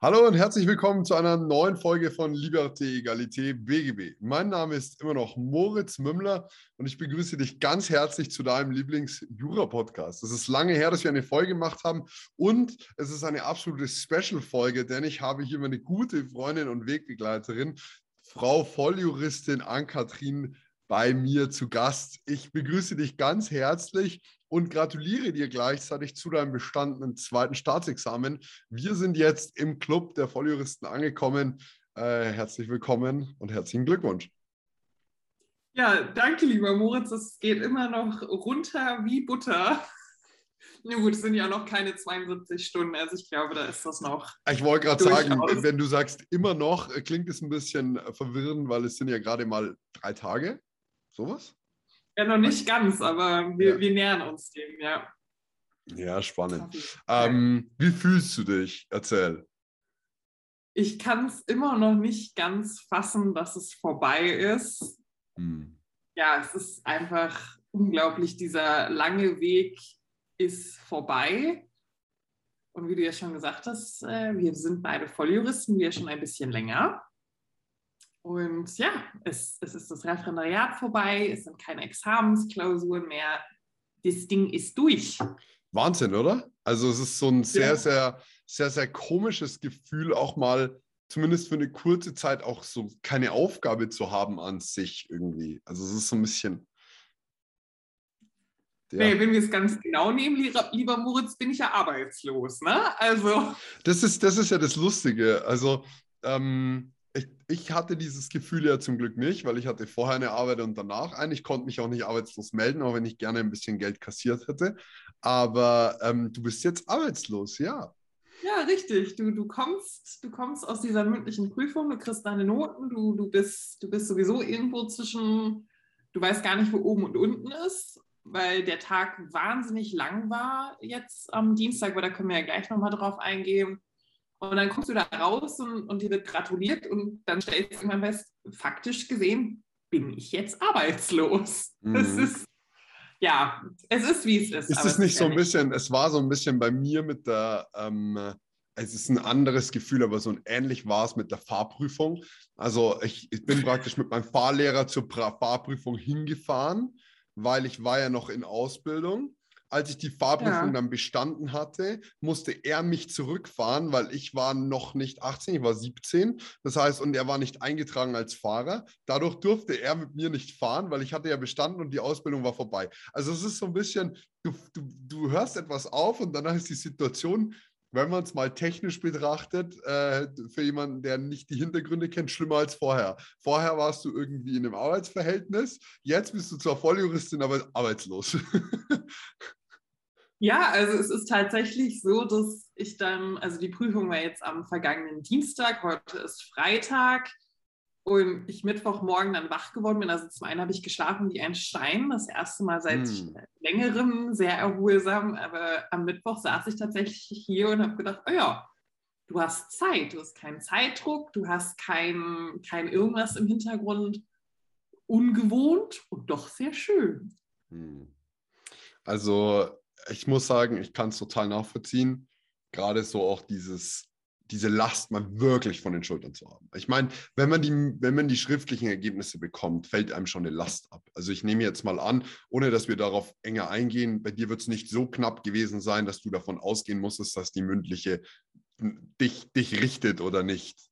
Hallo und herzlich willkommen zu einer neuen Folge von Liberté, Egalité, BGB. Mein Name ist immer noch Moritz Mümmler und ich begrüße dich ganz herzlich zu deinem Lieblings-Jura-Podcast. Es ist lange her, dass wir eine Folge gemacht haben und es ist eine absolute Special-Folge, denn ich habe hier meine gute Freundin und Wegbegleiterin, Frau Volljuristin Ann-Kathrin bei mir zu Gast. Ich begrüße dich ganz herzlich und gratuliere dir gleichzeitig zu deinem bestandenen zweiten Staatsexamen. Wir sind jetzt im Club der Volljuristen angekommen. Äh, herzlich willkommen und herzlichen Glückwunsch. Ja, danke, lieber Moritz. Es geht immer noch runter wie Butter. Na gut, es sind ja noch keine 72 Stunden, also ich glaube, da ist das noch. Ich wollte gerade sagen, wenn du sagst immer noch, klingt es ein bisschen verwirrend, weil es sind ja gerade mal drei Tage. Sowas? Ja, noch nicht ganz, aber wir, ja. wir nähern uns dem, ja. Ja, spannend. Ähm, wie fühlst du dich? Erzähl. Ich kann es immer noch nicht ganz fassen, dass es vorbei ist. Hm. Ja, es ist einfach unglaublich. Dieser lange Weg ist vorbei. Und wie du ja schon gesagt hast, äh, wir sind beide Volljuristen, wir schon ein bisschen länger. Und ja, es, es ist das Referendariat vorbei, es sind keine Examensklausuren mehr. Das Ding ist durch. Wahnsinn, oder? Also es ist so ein sehr, ja. sehr, sehr, sehr komisches Gefühl, auch mal zumindest für eine kurze Zeit auch so keine Aufgabe zu haben an sich irgendwie. Also es ist so ein bisschen. Ja. Nee, wenn wir es ganz genau nehmen, lieber, lieber, Moritz, bin ich ja arbeitslos. Ne? Also. Das ist, das ist ja das Lustige. Also ähm, ich, ich, hatte dieses Gefühl ja zum Glück nicht, weil ich hatte vorher eine Arbeit und danach eine. Ich konnte mich auch nicht arbeitslos melden, auch wenn ich gerne ein bisschen Geld kassiert hätte. Aber ähm, du bist jetzt arbeitslos, ja. Ja, richtig. Du, du, kommst, du kommst aus dieser mündlichen Prüfung, du kriegst deine Noten, du, du, bist, du bist sowieso irgendwo zwischen, du weißt gar nicht, wo oben und unten ist, weil der Tag wahnsinnig lang war jetzt am Dienstag, aber da können wir ja gleich nochmal drauf eingehen. Und dann kommst du da raus und, und dir wird gratuliert und dann stellst du irgendwann fest, faktisch gesehen bin ich jetzt arbeitslos. Mhm. Es ist, ja, es ist wie es ist. Ist es nicht so ein bisschen, es war so ein bisschen bei mir mit der, ähm, es ist ein anderes Gefühl, aber so ein ähnlich war es mit der Fahrprüfung. Also ich, ich bin praktisch mit meinem Fahrlehrer zur Fahrprüfung hingefahren, weil ich war ja noch in Ausbildung als ich die Fahrprüfung ja. dann bestanden hatte, musste er mich zurückfahren, weil ich war noch nicht 18, ich war 17. Das heißt, und er war nicht eingetragen als Fahrer. Dadurch durfte er mit mir nicht fahren, weil ich hatte ja bestanden und die Ausbildung war vorbei. Also es ist so ein bisschen, du, du, du hörst etwas auf und danach ist die Situation wenn man es mal technisch betrachtet, äh, für jemanden, der nicht die Hintergründe kennt, schlimmer als vorher. Vorher warst du irgendwie in einem Arbeitsverhältnis, jetzt bist du zwar Volljuristin, aber arbeitslos. Ja, also es ist tatsächlich so, dass ich dann, also die Prüfung war jetzt am vergangenen Dienstag, heute ist Freitag und ich Mittwochmorgen dann wach geworden bin. Also zum einen habe ich geschlafen wie ein Stein, das erste Mal seit hm. längerem, sehr erholsam, aber am Mittwoch saß ich tatsächlich hier und habe gedacht, oh ja, du hast Zeit, du hast keinen Zeitdruck, du hast kein, kein irgendwas im Hintergrund. Ungewohnt und doch sehr schön. Hm. Also ich muss sagen, ich kann es total nachvollziehen. Gerade so auch dieses, diese Last mal wirklich von den Schultern zu haben. Ich meine, wenn man die, wenn man die schriftlichen Ergebnisse bekommt, fällt einem schon eine Last ab. Also ich nehme jetzt mal an, ohne dass wir darauf enger eingehen, bei dir wird es nicht so knapp gewesen sein, dass du davon ausgehen musstest, dass die mündliche dich, dich richtet oder nicht.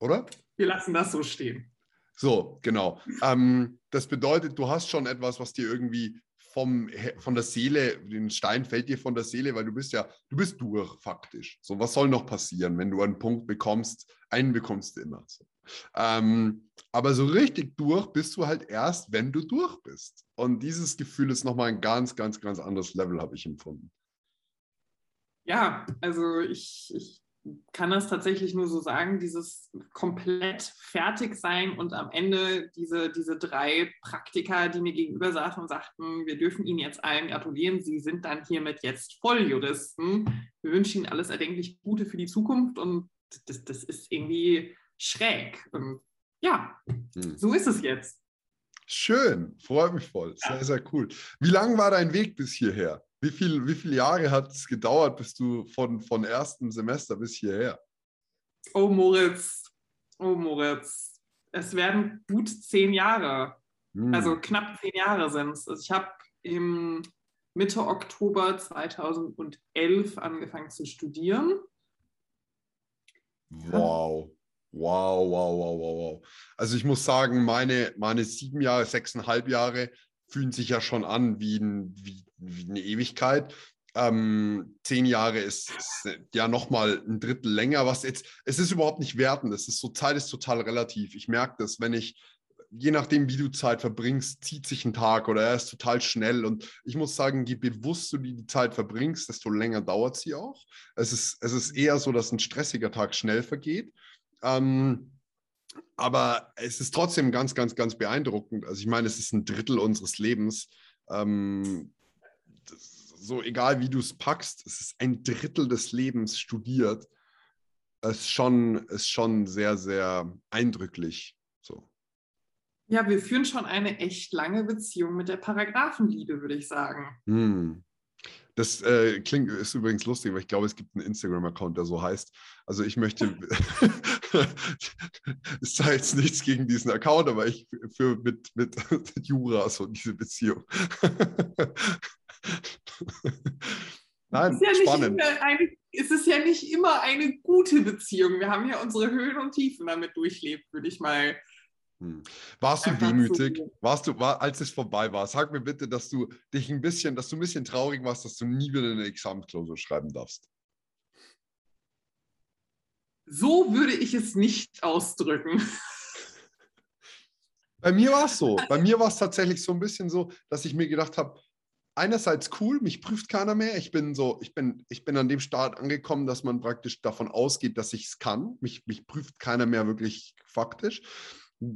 Oder? Wir lassen das so stehen. So, genau. Ähm, das bedeutet, du hast schon etwas, was dir irgendwie vom, von der Seele, den Stein fällt dir von der Seele, weil du bist ja, du bist durch faktisch. So, was soll noch passieren, wenn du einen Punkt bekommst? Einen bekommst du immer. So. Ähm, aber so richtig durch bist du halt erst, wenn du durch bist. Und dieses Gefühl ist nochmal ein ganz, ganz, ganz anderes Level, habe ich empfunden. Ja, also ich, ich kann das tatsächlich nur so sagen, dieses komplett fertig sein und am Ende diese, diese drei Praktiker, die mir gegenüber saßen und sagten, wir dürfen Ihnen jetzt allen gratulieren, Sie sind dann hiermit jetzt Volljuristen. Wir wünschen Ihnen alles erdenklich Gute für die Zukunft und das, das ist irgendwie schräg. Und ja, hm. so ist es jetzt. Schön, freut mich voll. Sehr, sehr cool. Wie lang war dein Weg bis hierher? Wie, viel, wie viele Jahre hat es gedauert, bis du von, von ersten Semester bis hierher? Oh Moritz, oh Moritz, es werden gut zehn Jahre. Hm. Also knapp zehn Jahre sind es. Also ich habe im Mitte Oktober 2011 angefangen zu studieren. Wow. Wow, wow, wow, wow, wow. Also ich muss sagen, meine, meine sieben Jahre, sechseinhalb Jahre fühlen sich ja schon an wie, ein, wie, wie eine Ewigkeit. Ähm, zehn Jahre ist, ist ja nochmal ein Drittel länger, was jetzt, es ist überhaupt nicht wertend, es ist so, Zeit ist total relativ. Ich merke das, wenn ich, je nachdem, wie du Zeit verbringst, zieht sich ein Tag oder er ist total schnell. Und ich muss sagen, je bewusster du die Zeit verbringst, desto länger dauert sie auch. Es ist, es ist eher so, dass ein stressiger Tag schnell vergeht. Ähm, aber es ist trotzdem ganz, ganz, ganz beeindruckend. Also ich meine, es ist ein Drittel unseres Lebens. Ähm, so egal wie du es packst, es ist ein Drittel des Lebens studiert. Es ist schon, ist schon sehr, sehr eindrücklich. So. Ja, wir führen schon eine echt lange Beziehung mit der Paragraphenliebe, würde ich sagen. Hm. Das äh, klingt, ist übrigens lustig, weil ich glaube, es gibt einen Instagram-Account, der so heißt. Also ich möchte, es sei jetzt nichts gegen diesen Account, aber ich führe mit, mit, mit Jura so diese Beziehung. Nein, ist, ja spannend. Eine, es ist ja nicht immer eine gute Beziehung. Wir haben ja unsere Höhen und Tiefen damit durchlebt, würde ich mal hm. Warst du wehmütig? So warst du, war, als es vorbei war? Sag mir bitte, dass du dich ein bisschen, dass du ein bisschen traurig warst, dass du nie wieder eine Examensklausur schreiben darfst. So würde ich es nicht ausdrücken. Bei mir war es so. Bei mir war es tatsächlich so ein bisschen so, dass ich mir gedacht habe, einerseits cool, mich prüft keiner mehr. Ich bin so, ich bin, ich bin an dem Start angekommen, dass man praktisch davon ausgeht, dass ich es kann. Mich, mich prüft keiner mehr wirklich faktisch.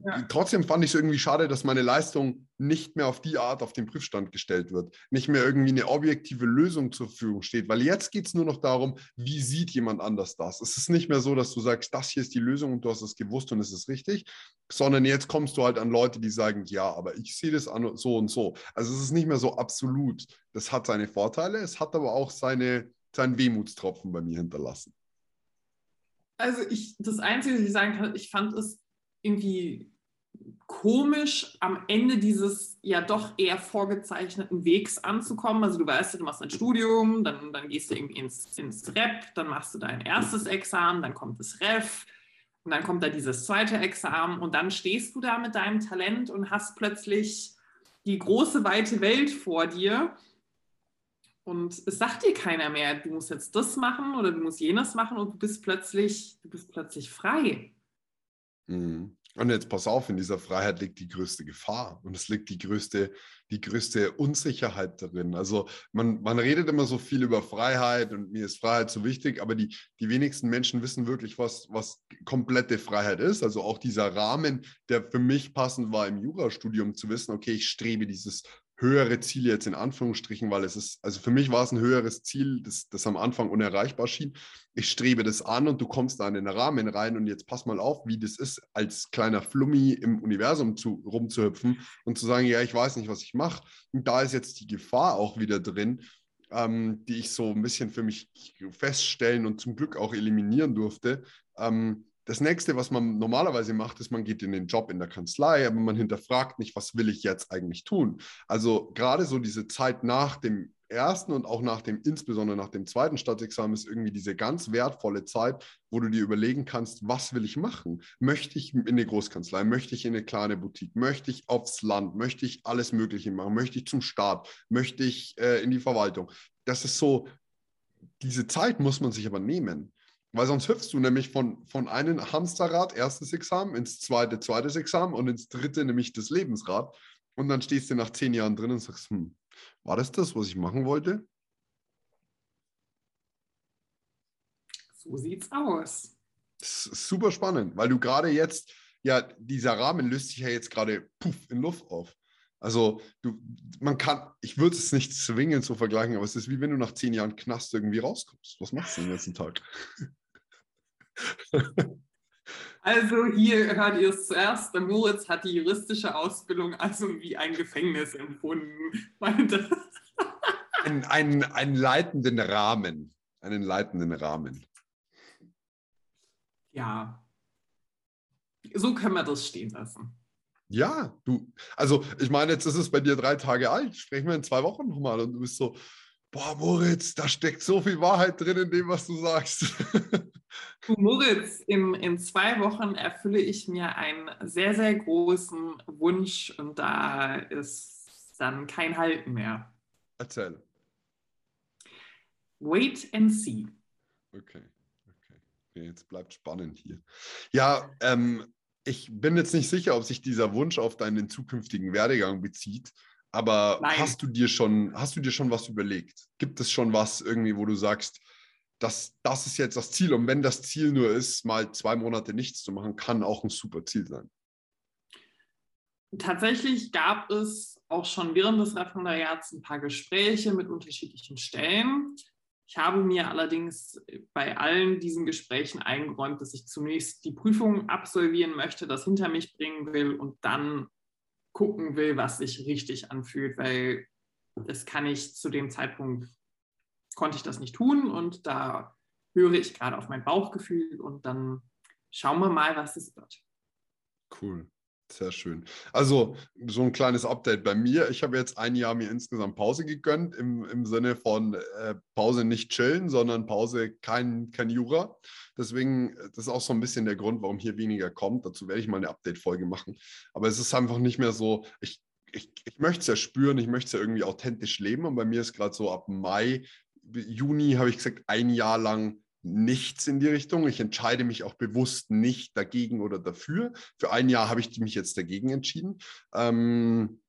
Ja. Trotzdem fand ich es irgendwie schade, dass meine Leistung nicht mehr auf die Art auf den Prüfstand gestellt wird, nicht mehr irgendwie eine objektive Lösung zur Verfügung steht, weil jetzt geht es nur noch darum, wie sieht jemand anders das. Es ist nicht mehr so, dass du sagst, das hier ist die Lösung und du hast es gewusst und es ist richtig, sondern jetzt kommst du halt an Leute, die sagen, ja, aber ich sehe das so und so. Also es ist nicht mehr so absolut. Das hat seine Vorteile, es hat aber auch seine, seinen Wehmutstropfen bei mir hinterlassen. Also ich, das Einzige, was ich sagen kann, ich fand es irgendwie komisch, am Ende dieses ja doch eher vorgezeichneten Wegs anzukommen. Also du weißt, du machst ein Studium, dann, dann gehst du irgendwie ins, ins Rep, dann machst du dein erstes Examen, dann kommt das Ref und dann kommt da dieses zweite Examen und dann stehst du da mit deinem Talent und hast plötzlich die große, weite Welt vor dir. Und es sagt dir keiner mehr, du musst jetzt das machen oder du musst jenes machen und du bist plötzlich, du bist plötzlich frei. Mhm. Und jetzt pass auf, in dieser Freiheit liegt die größte Gefahr und es liegt die größte, die größte Unsicherheit darin. Also man, man redet immer so viel über Freiheit und mir ist Freiheit so wichtig, aber die, die wenigsten Menschen wissen wirklich, was, was komplette Freiheit ist. Also auch dieser Rahmen, der für mich passend war im Jurastudium zu wissen, okay, ich strebe dieses höhere Ziele jetzt in Anführungsstrichen, weil es ist, also für mich war es ein höheres Ziel, das, das am Anfang unerreichbar schien. Ich strebe das an und du kommst da in den Rahmen rein und jetzt pass mal auf, wie das ist, als kleiner Flummi im Universum zu, rumzuhüpfen und zu sagen, ja, ich weiß nicht, was ich mache. Und da ist jetzt die Gefahr auch wieder drin, ähm, die ich so ein bisschen für mich feststellen und zum Glück auch eliminieren durfte. Ähm, das nächste, was man normalerweise macht, ist, man geht in den Job in der Kanzlei, aber man hinterfragt nicht, was will ich jetzt eigentlich tun. Also gerade so diese Zeit nach dem ersten und auch nach dem, insbesondere nach dem zweiten Staatsexamen, ist irgendwie diese ganz wertvolle Zeit, wo du dir überlegen kannst, was will ich machen? Möchte ich in eine Großkanzlei? Möchte ich in eine kleine Boutique? Möchte ich aufs Land? Möchte ich alles Mögliche machen? Möchte ich zum Staat? Möchte ich äh, in die Verwaltung? Das ist so, diese Zeit muss man sich aber nehmen. Weil sonst hüpfst du nämlich von, von einem Hamsterrad, erstes Examen, ins zweite, zweites Examen und ins dritte, nämlich das Lebensrad. Und dann stehst du nach zehn Jahren drin und sagst, hm, war das das, was ich machen wollte? So sieht's aus. Super spannend, weil du gerade jetzt, ja, dieser Rahmen löst sich ja jetzt gerade puff in Luft auf. Also du, man kann, ich würde es nicht zwingend so vergleichen, aber es ist wie wenn du nach zehn Jahren Knast irgendwie rauskommst. Was machst du den ganzen Tag? Also hier hört ihr es zuerst. Der Moritz hat die juristische Ausbildung also wie ein Gefängnis empfunden. Ein, ein, einen leitenden Rahmen. Einen leitenden Rahmen. Ja. So können wir das stehen lassen. Ja, du, also ich meine, jetzt ist es bei dir drei Tage alt. Sprechen wir in zwei Wochen nochmal und du bist so, boah, Moritz, da steckt so viel Wahrheit drin in dem, was du sagst. Du, Moritz, in, in zwei Wochen erfülle ich mir einen sehr, sehr großen Wunsch und da ist dann kein Halten mehr. Erzähl. Wait and see. Okay, okay. Jetzt bleibt spannend hier. Ja, ähm, ich bin jetzt nicht sicher, ob sich dieser Wunsch auf deinen zukünftigen Werdegang bezieht. Aber Nein. hast du dir schon, hast du dir schon was überlegt? Gibt es schon was irgendwie, wo du sagst, das, das ist jetzt das Ziel? Und wenn das Ziel nur ist, mal zwei Monate nichts zu machen, kann auch ein super Ziel sein. Tatsächlich gab es auch schon während des Referendariats ein paar Gespräche mit unterschiedlichen Stellen. Ich habe mir allerdings bei allen diesen Gesprächen eingeräumt, dass ich zunächst die Prüfung absolvieren möchte, das hinter mich bringen will und dann gucken will, was sich richtig anfühlt, weil das kann ich zu dem Zeitpunkt, konnte ich das nicht tun und da höre ich gerade auf mein Bauchgefühl und dann schauen wir mal, was es wird. Cool. Sehr schön. Also so ein kleines Update bei mir. Ich habe jetzt ein Jahr mir insgesamt Pause gegönnt, im, im Sinne von äh, Pause nicht chillen, sondern Pause kein, kein Jura. Deswegen, das ist auch so ein bisschen der Grund, warum hier weniger kommt. Dazu werde ich mal eine Update-Folge machen. Aber es ist einfach nicht mehr so, ich, ich, ich möchte es ja spüren, ich möchte es ja irgendwie authentisch leben. Und bei mir ist gerade so ab Mai, Juni, habe ich gesagt, ein Jahr lang nichts in die Richtung. Ich entscheide mich auch bewusst nicht dagegen oder dafür. Für ein Jahr habe ich mich jetzt dagegen entschieden. Ähm,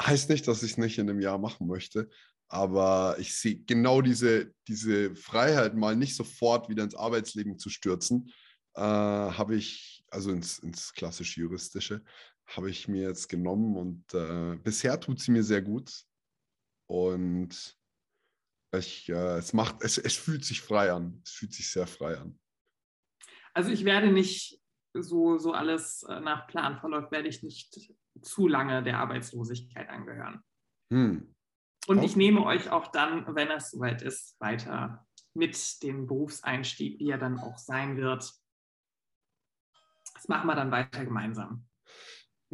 heißt nicht, dass ich es nicht in einem Jahr machen möchte. Aber ich sehe genau diese, diese Freiheit, mal nicht sofort wieder ins Arbeitsleben zu stürzen, äh, habe ich, also ins, ins klassisch juristische, habe ich mir jetzt genommen und äh, bisher tut sie mir sehr gut. Und ich, äh, es, macht, es, es fühlt sich frei an. Es fühlt sich sehr frei an. Also ich werde nicht so, so alles äh, nach Plan verläuft, werde ich nicht zu lange der Arbeitslosigkeit angehören. Hm. Und okay. ich nehme euch auch dann, wenn es soweit ist, weiter mit dem Berufseinstieg, wie er dann auch sein wird. Das machen wir dann weiter gemeinsam.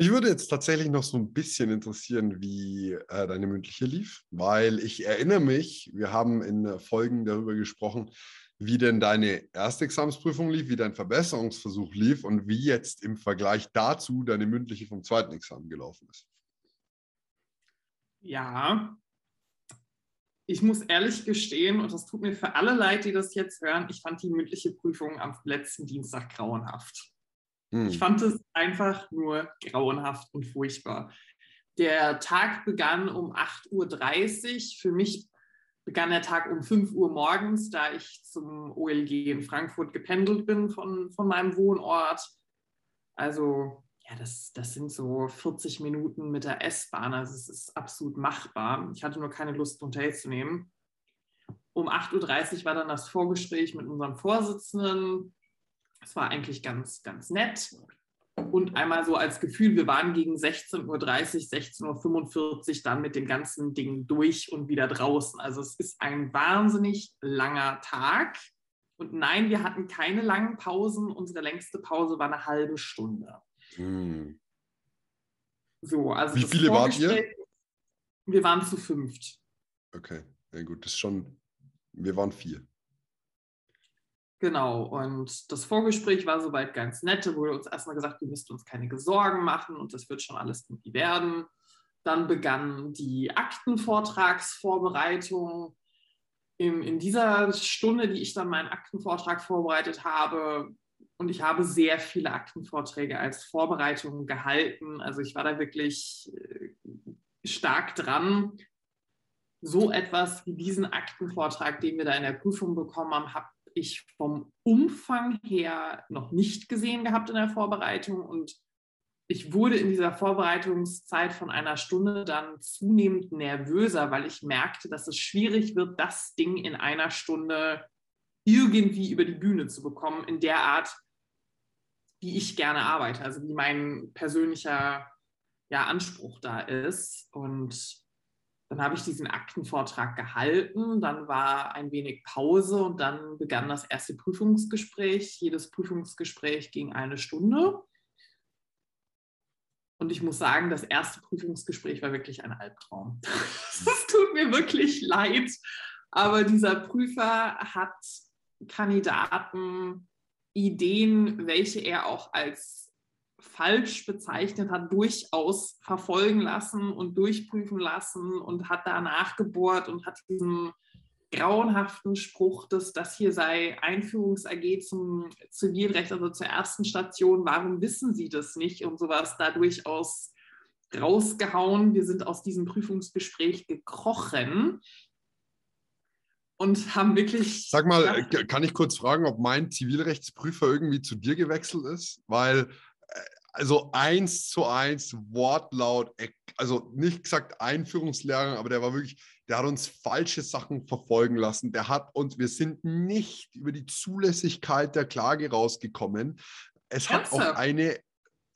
Mich würde jetzt tatsächlich noch so ein bisschen interessieren, wie äh, deine mündliche lief, weil ich erinnere mich, wir haben in Folgen darüber gesprochen, wie denn deine erste Examensprüfung lief, wie dein Verbesserungsversuch lief und wie jetzt im Vergleich dazu deine mündliche vom zweiten Examen gelaufen ist. Ja, ich muss ehrlich gestehen, und das tut mir für alle leid, die das jetzt hören, ich fand die mündliche Prüfung am letzten Dienstag grauenhaft. Hm. Ich fand es einfach nur grauenhaft und furchtbar. Der Tag begann um 8.30 Uhr. Für mich begann der Tag um 5 Uhr morgens, da ich zum OLG in Frankfurt gependelt bin von, von meinem Wohnort. Also ja, das, das sind so 40 Minuten mit der S-Bahn. Also es ist absolut machbar. Ich hatte nur keine Lust, Hotel zu nehmen. Um 8.30 Uhr war dann das Vorgespräch mit unserem Vorsitzenden. Es war eigentlich ganz, ganz nett. Und einmal so als Gefühl, wir waren gegen 16.30 Uhr, 16.45 Uhr dann mit dem ganzen Ding durch und wieder draußen. Also es ist ein wahnsinnig langer Tag. Und nein, wir hatten keine langen Pausen. Unsere längste Pause war eine halbe Stunde. Hm. So, also Wie viele wart ihr? Wir waren zu fünft. Okay, ja gut, das ist schon, wir waren vier. Genau, und das Vorgespräch war soweit ganz nett. Da wurde uns erstmal gesagt, wir müssten uns keine Sorgen machen und das wird schon alles irgendwie werden. Dann begann die Aktenvortragsvorbereitung. In, in dieser Stunde, die ich dann meinen Aktenvortrag vorbereitet habe, und ich habe sehr viele Aktenvorträge als Vorbereitung gehalten. Also ich war da wirklich äh, stark dran. So etwas wie diesen Aktenvortrag, den wir da in der Prüfung bekommen haben, habe ich vom Umfang her noch nicht gesehen gehabt in der Vorbereitung und ich wurde in dieser Vorbereitungszeit von einer Stunde dann zunehmend nervöser, weil ich merkte, dass es schwierig wird, das Ding in einer Stunde irgendwie über die Bühne zu bekommen, in der Art, wie ich gerne arbeite, also wie mein persönlicher ja, Anspruch da ist. Und dann habe ich diesen Aktenvortrag gehalten, dann war ein wenig Pause und dann begann das erste Prüfungsgespräch. Jedes Prüfungsgespräch ging eine Stunde. Und ich muss sagen, das erste Prüfungsgespräch war wirklich ein Albtraum. Es tut mir wirklich leid, aber dieser Prüfer hat Kandidaten Ideen, welche er auch als falsch bezeichnet hat, durchaus verfolgen lassen und durchprüfen lassen und hat da nachgebohrt und hat diesen grauenhaften Spruch, dass das hier sei Einführungs-AG zum Zivilrecht, also zur ersten Station, warum wissen Sie das nicht und sowas da durchaus rausgehauen. Wir sind aus diesem Prüfungsgespräch gekrochen und haben wirklich. Sag mal, kann ich kurz fragen, ob mein Zivilrechtsprüfer irgendwie zu dir gewechselt ist? Weil äh, also eins zu eins Wortlaut, also nicht gesagt Einführungslehrer, aber der war wirklich, der hat uns falsche Sachen verfolgen lassen. Der hat uns, wir sind nicht über die Zulässigkeit der Klage rausgekommen. Es hat auch eine,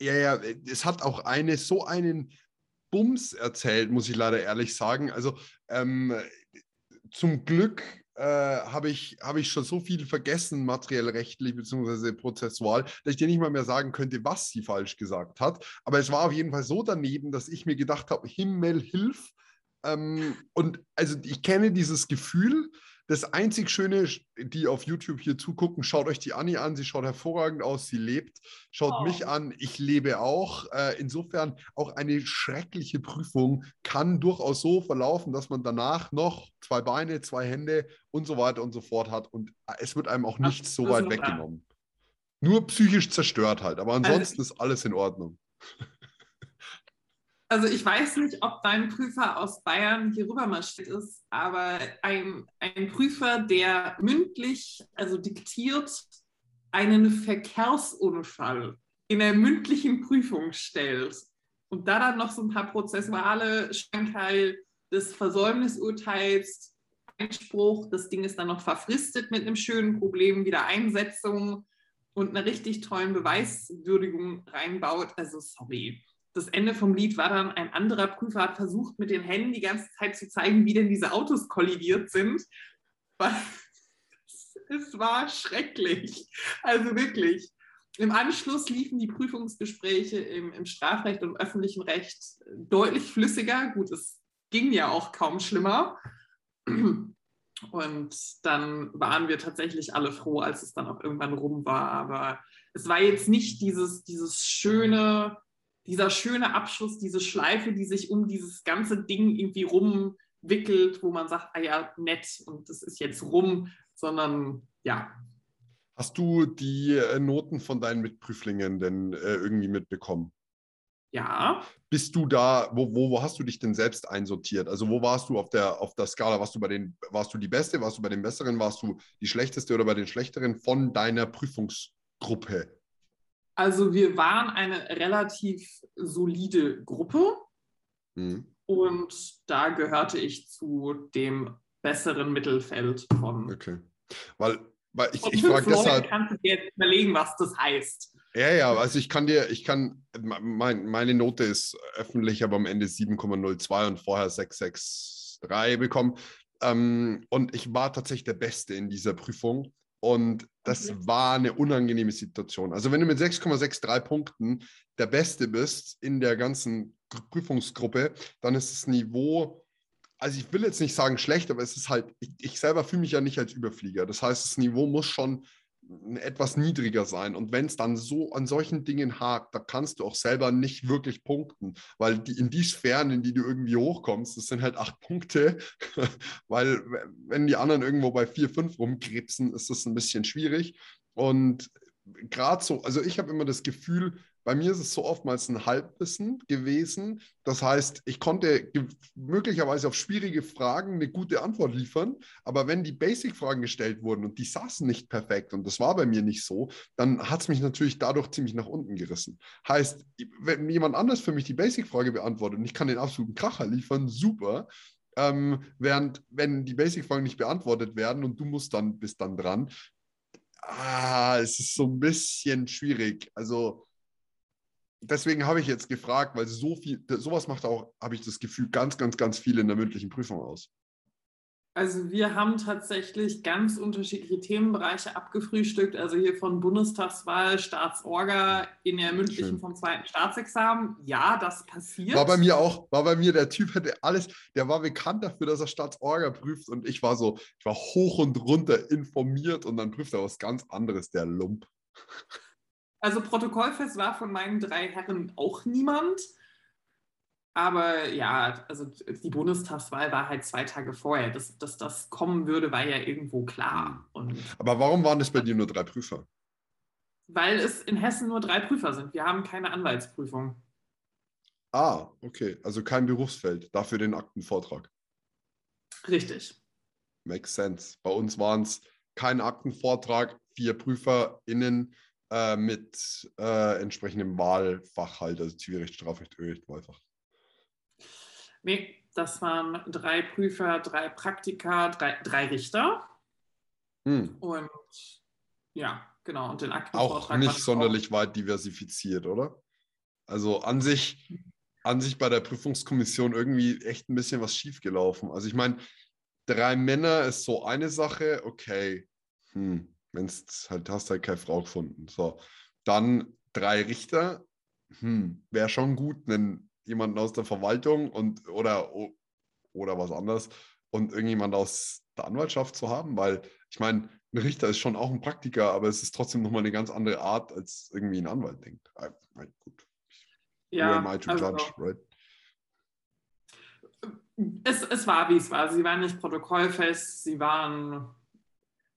ja, ja, es hat auch eine, so einen Bums erzählt, muss ich leider ehrlich sagen. Also ähm, zum Glück äh, habe ich, hab ich schon so viel vergessen, materiell rechtlich bzw. prozessual, dass ich dir nicht mal mehr sagen könnte, was sie falsch gesagt hat. Aber es war auf jeden Fall so daneben, dass ich mir gedacht habe, Himmel, hilf. Ähm, und also ich kenne dieses Gefühl, das einzig Schöne, die auf YouTube hier zugucken, schaut euch die Anni an. Sie schaut hervorragend aus, sie lebt. Schaut oh. mich an, ich lebe auch. Äh, insofern auch eine schreckliche Prüfung kann durchaus so verlaufen, dass man danach noch zwei Beine, zwei Hände und so weiter und so fort hat. Und es wird einem auch nichts so weit weggenommen. Nur psychisch zerstört halt, aber ansonsten also, ist alles in Ordnung. Also ich weiß nicht, ob dein Prüfer aus Bayern hier rüber marschiert ist, aber ein, ein Prüfer, der mündlich, also diktiert, einen Verkehrsunfall in der mündlichen Prüfung stellt und da dann noch so ein paar prozessuale Schrankeil des Versäumnisurteils, Einspruch, das Ding ist dann noch verfristet mit einem schönen Problem, Wiedereinsetzung und einer richtig tollen Beweiswürdigung reinbaut. Also sorry das Ende vom Lied war dann, ein anderer Prüfer hat versucht, mit den Händen die ganze Zeit zu zeigen, wie denn diese Autos kollidiert sind. Es war schrecklich. Also wirklich. Im Anschluss liefen die Prüfungsgespräche im, im Strafrecht und öffentlichen Recht deutlich flüssiger. Gut, es ging ja auch kaum schlimmer. Und dann waren wir tatsächlich alle froh, als es dann auch irgendwann rum war. Aber es war jetzt nicht dieses, dieses schöne, dieser schöne Abschluss, diese Schleife, die sich um dieses ganze Ding irgendwie rumwickelt, wo man sagt, ah ja, nett und das ist jetzt rum, sondern ja. Hast du die äh, Noten von deinen Mitprüflingen denn äh, irgendwie mitbekommen? Ja. Bist du da, wo, wo, wo, hast du dich denn selbst einsortiert? Also wo warst du auf der, auf der Skala? Warst du bei den, warst du die Beste, warst du bei den Besseren, warst du die Schlechteste oder bei den Schlechteren von deiner Prüfungsgruppe? Also wir waren eine relativ solide Gruppe mhm. und da gehörte ich zu dem besseren Mittelfeld von. Okay. Weil, weil ich, ich frage deshalb. Kannst du dir jetzt überlegen, was das heißt? Ja, ja, also ich kann dir, ich kann, mein, meine Note ist öffentlich, aber am Ende 7,02 und vorher 663 bekommen. Ähm, und ich war tatsächlich der Beste in dieser Prüfung. Und das okay. war eine unangenehme Situation. Also wenn du mit 6,63 Punkten der Beste bist in der ganzen Prüfungsgruppe, dann ist das Niveau, also ich will jetzt nicht sagen schlecht, aber es ist halt, ich, ich selber fühle mich ja nicht als Überflieger. Das heißt, das Niveau muss schon etwas niedriger sein. Und wenn es dann so an solchen Dingen hakt, da kannst du auch selber nicht wirklich punkten, weil die, in die Sphären, in die du irgendwie hochkommst, das sind halt acht Punkte, weil wenn die anderen irgendwo bei vier, fünf rumkrebsen, ist das ein bisschen schwierig. Und gerade so, also ich habe immer das Gefühl, bei mir ist es so oftmals ein Halbwissen gewesen. Das heißt, ich konnte möglicherweise auf schwierige Fragen eine gute Antwort liefern, aber wenn die Basic-Fragen gestellt wurden und die saßen nicht perfekt und das war bei mir nicht so, dann hat es mich natürlich dadurch ziemlich nach unten gerissen. Heißt, wenn jemand anders für mich die Basic-Frage beantwortet und ich kann den absoluten Kracher liefern, super. Ähm, während, wenn die Basic-Fragen nicht beantwortet werden und du musst dann, bist dann dran, ah, es ist so ein bisschen schwierig. Also deswegen habe ich jetzt gefragt, weil so viel, sowas macht auch, habe ich das Gefühl, ganz, ganz, ganz viel in der mündlichen Prüfung aus. Also wir haben tatsächlich ganz unterschiedliche Themenbereiche abgefrühstückt. Also hier von Bundestagswahl, Staatsorga in der mündlichen Schön. vom zweiten Staatsexamen. Ja, das passiert. War bei mir auch, war bei mir, der Typ hatte alles, der war bekannt dafür, dass er Staatsorga prüft und ich war so, ich war hoch und runter informiert und dann prüft er was ganz anderes, der Lump. Also Protokollfest war von meinen drei Herren auch niemand. Aber ja, also die Bundestagswahl war halt zwei Tage vorher. Dass, dass das kommen würde, war ja irgendwo klar. Und Aber warum waren es bei dir nur drei Prüfer? Weil es in Hessen nur drei Prüfer sind. Wir haben keine Anwaltsprüfung. Ah, okay. Also kein Berufsfeld, dafür den Aktenvortrag. Richtig. Makes sense. Bei uns waren es kein Aktenvortrag, vier PrüferInnen äh, mit äh, entsprechendem Wahlfach halt, also Zivilrecht, Strafrecht, Ölrecht, Wahlfach. Nee, das waren drei Prüfer, drei Praktiker, drei, drei Richter. Hm. Und ja, genau. Und den Aktenvortrag. Auch nicht sonderlich auch. weit diversifiziert, oder? Also an sich, an sich bei der Prüfungskommission irgendwie echt ein bisschen was schiefgelaufen. Also ich meine, drei Männer ist so eine Sache, okay. Hm, Wenn es halt hast, halt keine Frau gefunden. So. Dann drei Richter, hm, wäre schon gut, wenn jemanden aus der Verwaltung und oder, oder was anderes und irgendjemand aus der Anwaltschaft zu haben, weil ich meine, ein Richter ist schon auch ein Praktiker, aber es ist trotzdem nochmal eine ganz andere Art, als irgendwie ein Anwalt denkt. Ah, gut. Ja, also, judge, right? es, es war, wie es war. Sie waren nicht protokollfest, sie waren,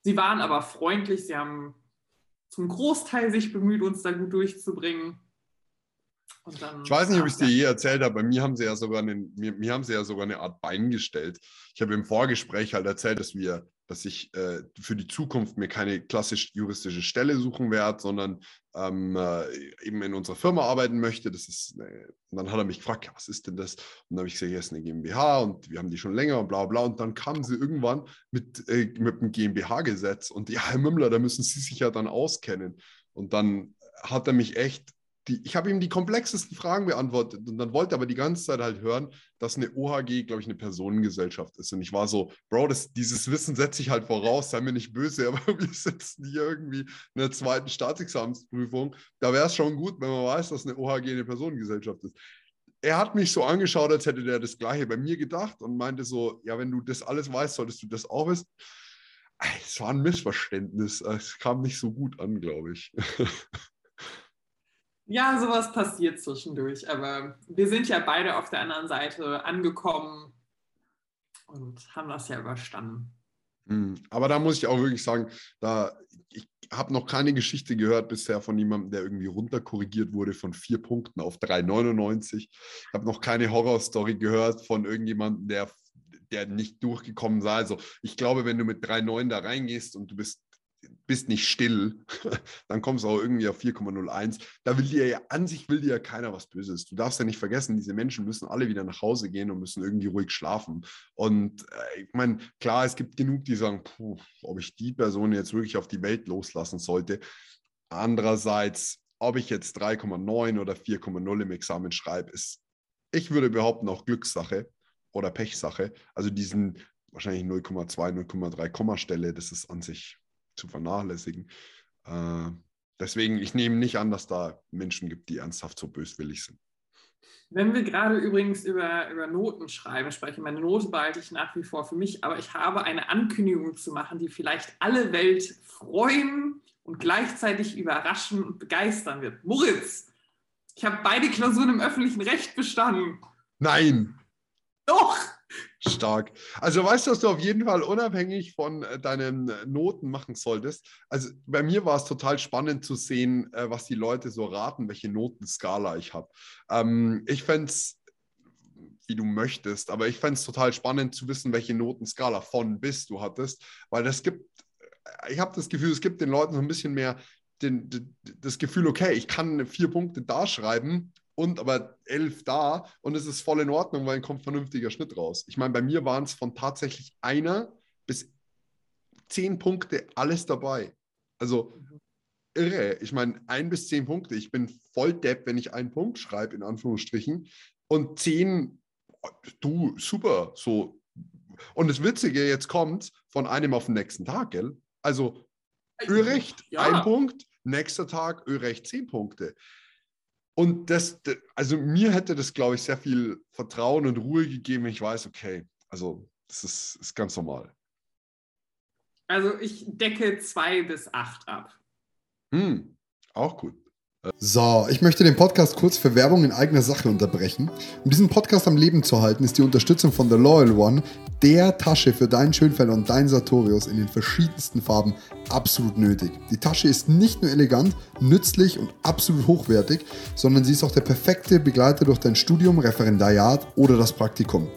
sie waren aber freundlich, sie haben zum Großteil sich bemüht, uns da gut durchzubringen. Ich weiß nicht, ob ich es dir je erzählt habe. Bei mir haben sie ja sogar eine, mir, mir haben sie ja sogar eine Art Bein gestellt. Ich habe im Vorgespräch halt erzählt, dass wir, dass ich äh, für die Zukunft mir keine klassisch juristische Stelle suchen werde, sondern ähm, äh, eben in unserer Firma arbeiten möchte. Das ist, äh, und dann hat er mich gefragt, ja, was ist denn das? Und dann habe ich gesagt, ja, ist eine GmbH und wir haben die schon länger und bla bla. Und dann kamen sie irgendwann mit, äh, mit dem GmbH-Gesetz und ja, Herr Mümmler, da müssen Sie sich ja dann auskennen. Und dann hat er mich echt die, ich habe ihm die komplexesten Fragen beantwortet und dann wollte er aber die ganze Zeit halt hören, dass eine OHG, glaube ich, eine Personengesellschaft ist. Und ich war so, Bro, das, dieses Wissen setze ich halt voraus, sei mir nicht böse, aber wir sitzen hier irgendwie in der zweiten Staatsexamensprüfung. Da wäre es schon gut, wenn man weiß, dass eine OHG eine Personengesellschaft ist. Er hat mich so angeschaut, als hätte der das Gleiche bei mir gedacht und meinte so, ja, wenn du das alles weißt, solltest du das auch wissen. Es war ein Missverständnis. Es kam nicht so gut an, glaube ich. Ja, sowas passiert zwischendurch, aber wir sind ja beide auf der anderen Seite angekommen und haben das ja überstanden. Hm, aber da muss ich auch wirklich sagen, da ich habe noch keine Geschichte gehört bisher von jemandem, der irgendwie runterkorrigiert wurde von vier Punkten auf 3,99. Ich habe noch keine Horrorstory gehört von irgendjemandem, der, der nicht durchgekommen sei. Also ich glaube, wenn du mit 3,9 da reingehst und du bist bist nicht still, dann kommst du auch irgendwie auf 4,01. Da will dir ja, an sich will dir ja keiner was Böses. Du darfst ja nicht vergessen, diese Menschen müssen alle wieder nach Hause gehen und müssen irgendwie ruhig schlafen. Und äh, ich meine, klar, es gibt genug, die sagen, puh, ob ich die Person jetzt wirklich auf die Welt loslassen sollte. Andererseits, ob ich jetzt 3,9 oder 4,0 im Examen schreibe, ist, ich würde behaupten, auch Glückssache oder Pechsache. Also diesen wahrscheinlich 0,2, 0,3 Kommastelle, das ist an sich zu vernachlässigen. Äh, deswegen, ich nehme nicht an, dass da Menschen gibt, die ernsthaft so böswillig sind. Wenn wir gerade übrigens über, über Noten schreiben, sprechen, meine Note behalte ich nach wie vor für mich, aber ich habe eine Ankündigung zu machen, die vielleicht alle Welt freuen und gleichzeitig überraschen und begeistern wird. Moritz, ich habe beide Klausuren im öffentlichen Recht bestanden. Nein. Doch, Stark. Also weißt du, was du auf jeden Fall unabhängig von äh, deinen Noten machen solltest? Also bei mir war es total spannend zu sehen, äh, was die Leute so raten, welche Notenskala ich habe. Ähm, ich fände es, wie du möchtest, aber ich fände es total spannend zu wissen, welche Notenskala von bis du hattest, weil das gibt, äh, ich habe das Gefühl, es gibt den Leuten so ein bisschen mehr den, den, das Gefühl, okay, ich kann vier Punkte da schreiben und aber elf da und es ist voll in Ordnung, weil dann kommt vernünftiger Schnitt raus. Ich meine, bei mir waren es von tatsächlich einer bis zehn Punkte alles dabei. Also irre. Ich meine, ein bis zehn Punkte. Ich bin voll depp, wenn ich einen Punkt schreibe, in Anführungsstrichen. Und zehn, du, super. So. Und das Witzige, jetzt kommt von einem auf den nächsten Tag, gell? Also, Örecht, ja. ein Punkt, nächster Tag, Örecht, zehn Punkte. Und das, also mir hätte das, glaube ich, sehr viel Vertrauen und Ruhe gegeben, wenn ich weiß, okay, also das ist, ist ganz normal. Also ich decke zwei bis acht ab. Hm, auch gut. So, ich möchte den Podcast kurz für Werbung in eigener Sache unterbrechen. Um diesen Podcast am Leben zu halten, ist die Unterstützung von The Loyal One, der Tasche für deinen Schönfelder und deinen Sartorius in den verschiedensten Farben, absolut nötig. Die Tasche ist nicht nur elegant, nützlich und absolut hochwertig, sondern sie ist auch der perfekte Begleiter durch dein Studium, Referendariat oder das Praktikum.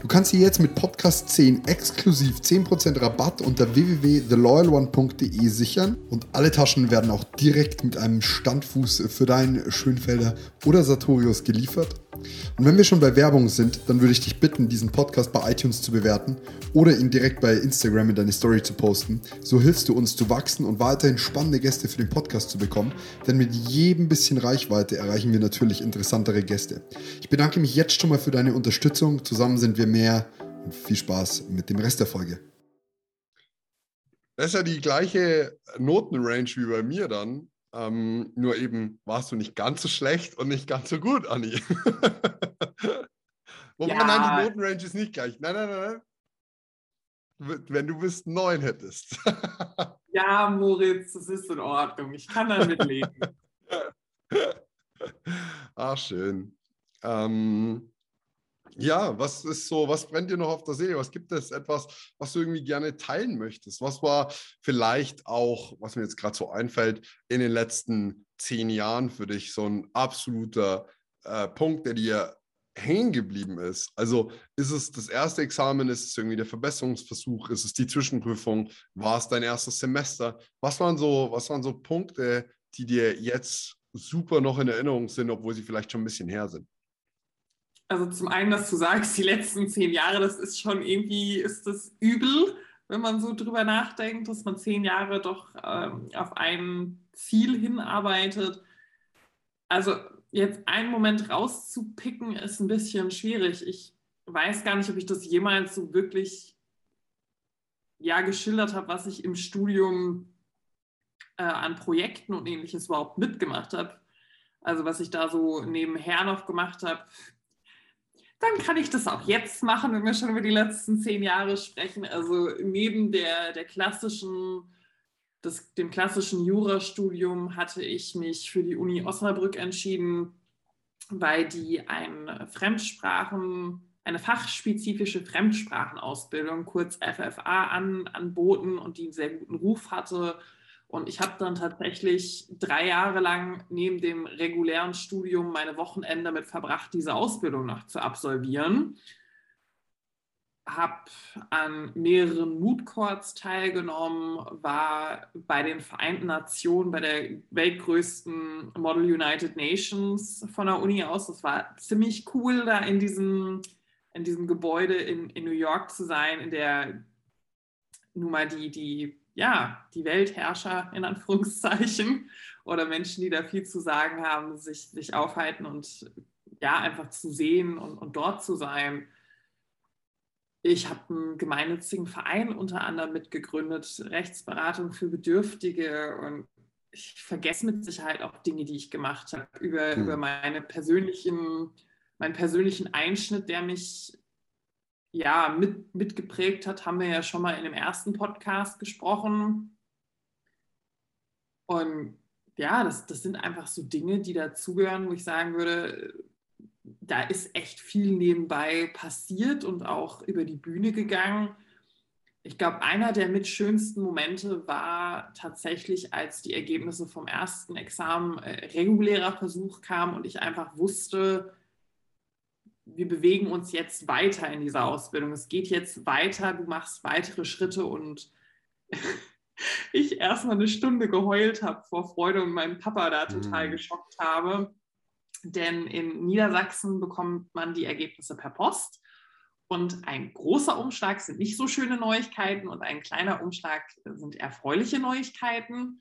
Du kannst sie jetzt mit Podcast 10 exklusiv 10% Rabatt unter www.theloyalone.de sichern und alle Taschen werden auch direkt mit einem Standfuß für deinen Schönfelder oder Sartorius geliefert. Und wenn wir schon bei Werbung sind, dann würde ich dich bitten, diesen Podcast bei iTunes zu bewerten oder ihn direkt bei Instagram in deine Story zu posten. So hilfst du uns zu wachsen und weiterhin spannende Gäste für den Podcast zu bekommen, denn mit jedem bisschen Reichweite erreichen wir natürlich interessantere Gäste. Ich bedanke mich jetzt schon mal für deine Unterstützung. Zusammen sind wir mehr und viel Spaß mit dem Rest der Folge. Das ist ja die gleiche Notenrange wie bei mir dann. Ähm, nur eben warst du nicht ganz so schlecht und nicht ganz so gut, Anni. Wobei, ja. nein, die Notenrange ist nicht gleich. Nein, nein, nein. Wenn du bis neun hättest. ja, Moritz, das ist in Ordnung. Ich kann damit leben. Ach, schön. Ähm, ja, was ist so, was brennt dir noch auf der Seele? Was gibt es etwas, was du irgendwie gerne teilen möchtest? Was war vielleicht auch, was mir jetzt gerade so einfällt, in den letzten zehn Jahren für dich so ein absoluter äh, Punkt, der dir hängen geblieben ist? Also ist es das erste Examen, ist es irgendwie der Verbesserungsversuch, ist es die Zwischenprüfung, war es dein erstes Semester? Was waren so, was waren so Punkte, die dir jetzt super noch in Erinnerung sind, obwohl sie vielleicht schon ein bisschen her sind? Also zum einen, dass du sagst, die letzten zehn Jahre, das ist schon irgendwie, ist das übel, wenn man so drüber nachdenkt, dass man zehn Jahre doch ähm, auf ein Ziel hinarbeitet. Also jetzt einen Moment rauszupicken, ist ein bisschen schwierig. Ich weiß gar nicht, ob ich das jemals so wirklich ja, geschildert habe, was ich im Studium äh, an Projekten und ähnliches überhaupt mitgemacht habe. Also was ich da so nebenher noch gemacht habe, dann kann ich das auch jetzt machen, wenn wir schon über die letzten zehn Jahre sprechen. Also neben der, der klassischen, das, dem klassischen Jurastudium hatte ich mich für die Uni Osnabrück entschieden, weil die ein Fremdsprachen, eine fachspezifische Fremdsprachenausbildung, kurz FFA, an, anboten und die einen sehr guten Ruf hatte und ich habe dann tatsächlich drei Jahre lang neben dem regulären Studium meine Wochenende damit verbracht, diese Ausbildung noch zu absolvieren. Habe an mehreren Mood Courts teilgenommen, war bei den Vereinten Nationen, bei der weltgrößten Model United Nations von der Uni aus. Das war ziemlich cool, da in diesem, in diesem Gebäude in, in New York zu sein, in der nun mal die, die ja, die Weltherrscher in Anführungszeichen oder Menschen, die da viel zu sagen haben, sich, sich aufhalten und ja, einfach zu sehen und, und dort zu sein. Ich habe einen gemeinnützigen Verein unter anderem mitgegründet, Rechtsberatung für Bedürftige und ich vergesse mit Sicherheit auch Dinge, die ich gemacht habe, über, hm. über meine persönlichen, meinen persönlichen Einschnitt, der mich ja, mit, mitgeprägt hat, haben wir ja schon mal in dem ersten Podcast gesprochen. Und ja, das, das sind einfach so Dinge, die dazugehören, wo ich sagen würde, da ist echt viel nebenbei passiert und auch über die Bühne gegangen. Ich glaube, einer der mit schönsten Momente war tatsächlich, als die Ergebnisse vom ersten Examen äh, regulärer Versuch kamen und ich einfach wusste, wir bewegen uns jetzt weiter in dieser Ausbildung. Es geht jetzt weiter, du machst weitere Schritte und ich erstmal eine Stunde geheult habe vor Freude und meinen Papa da total mhm. geschockt habe. Denn in Niedersachsen bekommt man die Ergebnisse per Post. Und ein großer Umschlag sind nicht so schöne Neuigkeiten und ein kleiner Umschlag sind erfreuliche Neuigkeiten.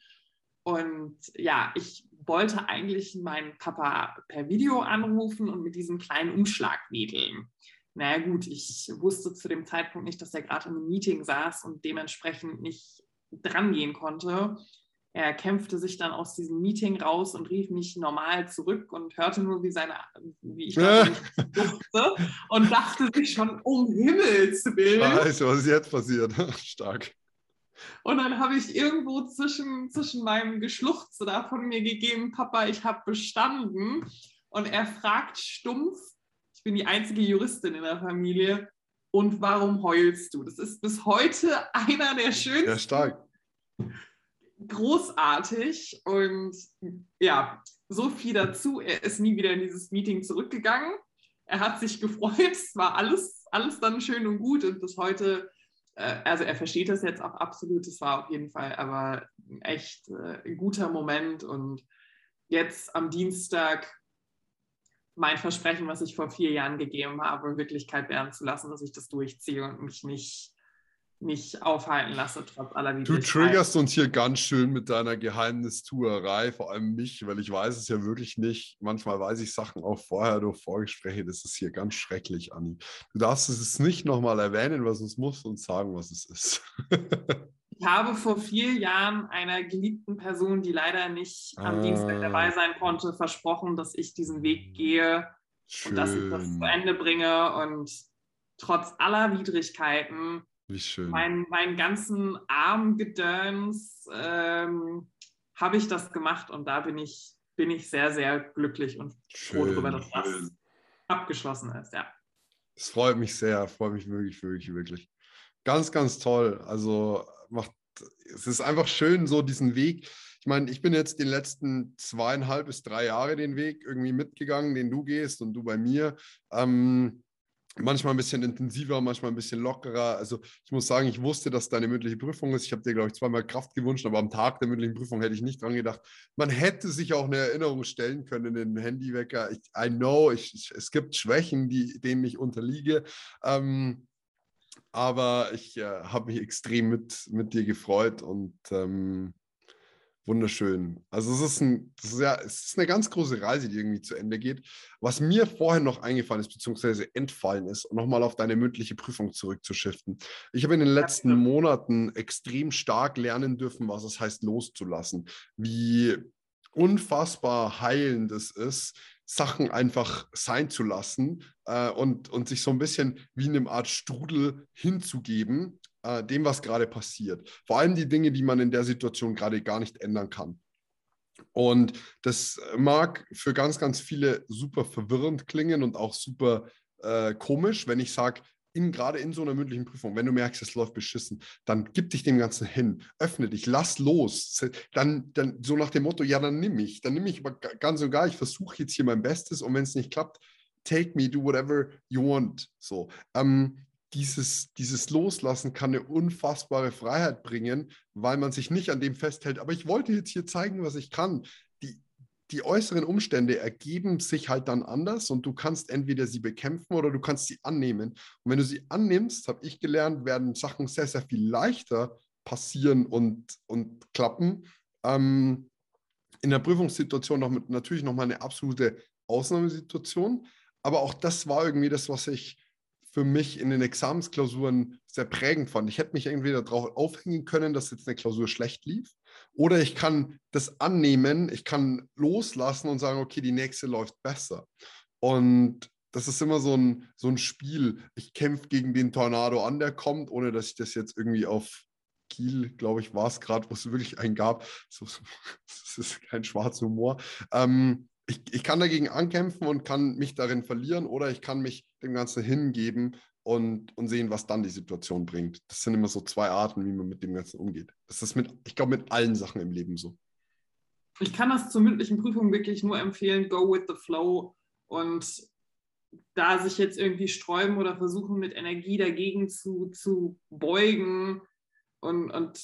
Und ja, ich wollte eigentlich meinen Papa per Video anrufen und mit diesem kleinen Umschlag wedeln. Naja gut, ich wusste zu dem Zeitpunkt nicht, dass er gerade in einem Meeting saß und dementsprechend nicht drangehen konnte. Er kämpfte sich dann aus diesem Meeting raus und rief mich normal zurück und hörte nur, wie, seine, wie ich da durfte und dachte sich schon, um Himmels Willen. Scheiße, was ist jetzt passiert? Stark. Und dann habe ich irgendwo zwischen, zwischen meinem Geschluchze da von mir gegeben, Papa, ich habe bestanden. Und er fragt stumpf, ich bin die einzige Juristin in der Familie, und warum heulst du? Das ist bis heute einer der schönsten. Ja, stark. Großartig. Und ja, so viel dazu. Er ist nie wieder in dieses Meeting zurückgegangen. Er hat sich gefreut. Es war alles, alles dann schön und gut. Und bis heute also er versteht das jetzt auch absolut, es war auf jeden Fall aber echt äh, ein guter Moment. Und jetzt am Dienstag mein Versprechen, was ich vor vier Jahren gegeben habe, Wirklichkeit werden zu lassen, dass ich das durchziehe und mich nicht nicht aufhalten lasse, trotz aller Du triggerst uns hier ganz schön mit deiner Geheimnistuerei, vor allem mich, weil ich weiß es ja wirklich nicht. Manchmal weiß ich Sachen auch vorher durch Vorgespräche. Das ist hier ganz schrecklich, Anni. Du darfst es nicht nochmal erwähnen, was es muss und sagen, was es ist. ich habe vor vier Jahren einer geliebten Person, die leider nicht am ah. Dienstag dabei sein konnte, versprochen, dass ich diesen Weg gehe schön. und dass ich das zu Ende bringe und trotz aller Widrigkeiten wie schön. Mein, meinen ganzen Armgedöns ähm, habe ich das gemacht und da bin ich, bin ich sehr, sehr glücklich und schön, froh darüber, dass das abgeschlossen ist, ja. Es freut mich sehr, freut mich wirklich, wirklich, wirklich. Ganz, ganz toll. Also macht, es ist einfach schön, so diesen Weg. Ich meine, ich bin jetzt die letzten zweieinhalb bis drei Jahre den Weg irgendwie mitgegangen, den du gehst und du bei mir. Ähm, manchmal ein bisschen intensiver, manchmal ein bisschen lockerer. Also ich muss sagen, ich wusste, dass deine mündliche Prüfung ist. Ich habe dir, glaube ich, zweimal Kraft gewünscht, aber am Tag der mündlichen Prüfung hätte ich nicht dran gedacht. Man hätte sich auch eine Erinnerung stellen können in den Handywecker. Ich, I know, ich, es gibt Schwächen, die, denen ich unterliege. Ähm, aber ich äh, habe mich extrem mit, mit dir gefreut und ähm, wunderschön. Also es ist, ein, das ist, ja, es ist eine ganz große Reise, die irgendwie zu Ende geht. Was mir vorher noch eingefallen ist, beziehungsweise entfallen ist, nochmal auf deine mündliche Prüfung zurückzuschiften. Ich habe in den letzten Monaten extrem stark lernen dürfen, was es heißt, loszulassen. Wie unfassbar heilend es ist, Sachen einfach sein zu lassen äh, und, und sich so ein bisschen wie in einem Art Strudel hinzugeben äh, dem, was gerade passiert. Vor allem die Dinge, die man in der Situation gerade gar nicht ändern kann. Und das mag für ganz, ganz viele super verwirrend klingen und auch super äh, komisch, wenn ich sage, gerade in so einer mündlichen Prüfung, wenn du merkst, es läuft beschissen, dann gib dich dem Ganzen hin, öffne dich, lass los. Dann, dann so nach dem Motto, ja, dann nimm ich, dann nimm ich aber ganz und gar, ich versuche jetzt hier mein Bestes und wenn es nicht klappt, take me, do whatever you want. So. Ähm, dieses, dieses Loslassen kann eine unfassbare Freiheit bringen, weil man sich nicht an dem festhält. Aber ich wollte jetzt hier zeigen, was ich kann. Die, die äußeren Umstände ergeben sich halt dann anders und du kannst entweder sie bekämpfen oder du kannst sie annehmen. Und wenn du sie annimmst, habe ich gelernt, werden Sachen sehr, sehr viel leichter passieren und, und klappen. Ähm, in der Prüfungssituation noch mit, natürlich nochmal eine absolute Ausnahmesituation. Aber auch das war irgendwie das, was ich für mich in den Examensklausuren sehr prägend fand. Ich hätte mich entweder darauf aufhängen können, dass jetzt eine Klausur schlecht lief, oder ich kann das annehmen, ich kann loslassen und sagen, okay, die nächste läuft besser. Und das ist immer so ein, so ein Spiel. Ich kämpfe gegen den Tornado an, der kommt, ohne dass ich das jetzt irgendwie auf Kiel, glaube ich, war es gerade, wo es wirklich einen gab. So, das ist kein schwarzer Humor. Ähm, ich, ich kann dagegen ankämpfen und kann mich darin verlieren oder ich kann mich dem Ganzen hingeben und, und sehen, was dann die Situation bringt. Das sind immer so zwei Arten, wie man mit dem Ganzen umgeht. Das ist mit, ich glaube, mit allen Sachen im Leben so. Ich kann das zur mündlichen Prüfung wirklich nur empfehlen, go with the flow und da sich jetzt irgendwie sträuben oder versuchen, mit Energie dagegen zu, zu beugen. Und, und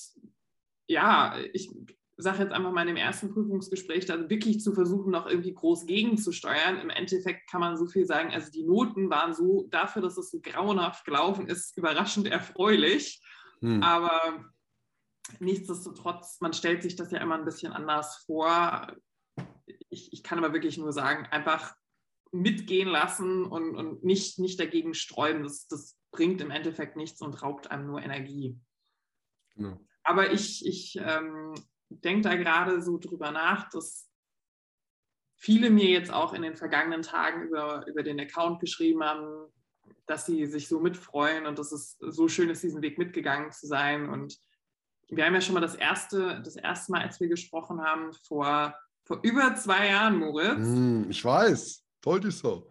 ja, ich sage jetzt einfach mal in dem ersten Prüfungsgespräch, da wirklich zu versuchen, noch irgendwie groß gegenzusteuern. Im Endeffekt kann man so viel sagen, also die Noten waren so, dafür, dass es so grauenhaft gelaufen ist, überraschend erfreulich. Hm. Aber nichtsdestotrotz, man stellt sich das ja immer ein bisschen anders vor. Ich, ich kann aber wirklich nur sagen, einfach mitgehen lassen und, und nicht, nicht dagegen sträuben. Das, das bringt im Endeffekt nichts und raubt einem nur Energie. Genau. Aber ich, ich ähm, denke da gerade so drüber nach, dass viele mir jetzt auch in den vergangenen Tagen über, über den Account geschrieben haben, dass sie sich so mitfreuen und dass es so schön ist, diesen Weg mitgegangen zu sein. Und wir haben ja schon mal das erste, das erste Mal, als wir gesprochen haben, vor, vor über zwei Jahren, Moritz. Hm, ich weiß. Toll ist so.